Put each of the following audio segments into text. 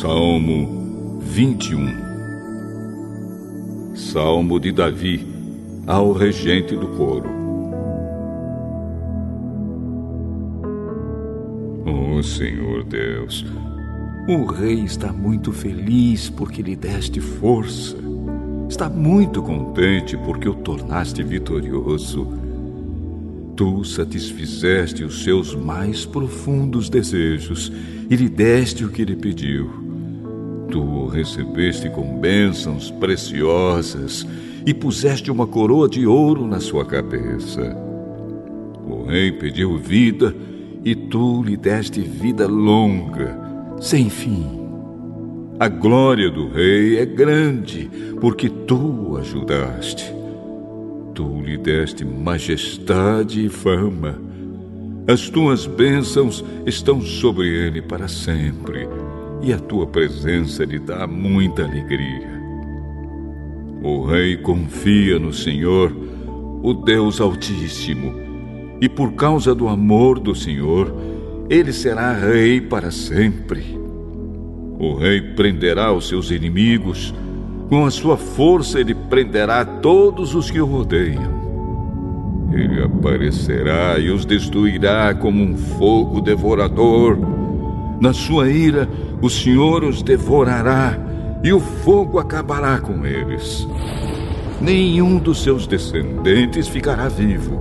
Salmo 21 Salmo de Davi ao regente do coro. Oh Senhor Deus, o rei está muito feliz porque lhe deste força. Está muito contente porque o tornaste vitorioso. Tu satisfizeste os seus mais profundos desejos e lhe deste o que ele pediu. Tu o recebeste com bênçãos preciosas e puseste uma coroa de ouro na sua cabeça. O rei pediu vida e tu lhe deste vida longa, sem fim. A glória do rei é grande, porque tu o ajudaste. Tu lhe deste majestade e fama. As tuas bênçãos estão sobre ele para sempre, e a tua presença lhe dá muita alegria. O rei confia no Senhor, o Deus Altíssimo, e por causa do amor do Senhor, ele será rei para sempre. O rei prenderá os seus inimigos, com a sua força ele prenderá todos os que o rodeiam. Ele aparecerá e os destruirá como um fogo devorador. Na sua ira, o Senhor os devorará e o fogo acabará com eles. Nenhum dos seus descendentes ficará vivo.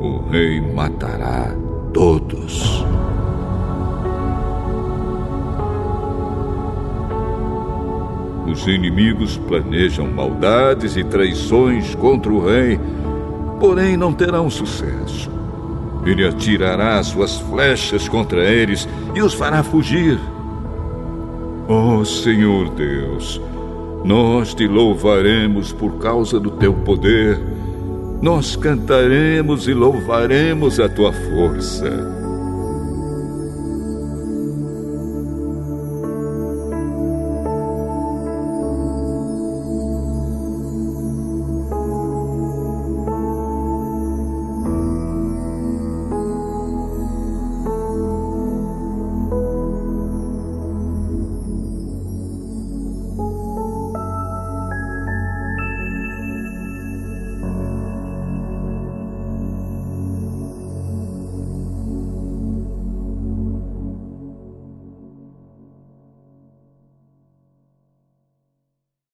O rei matará todos. Os inimigos planejam maldades e traições contra o rei, porém não terão sucesso. Ele atirará suas flechas contra eles e os fará fugir. Oh Senhor Deus, nós te louvaremos por causa do teu poder. Nós cantaremos e louvaremos a tua força.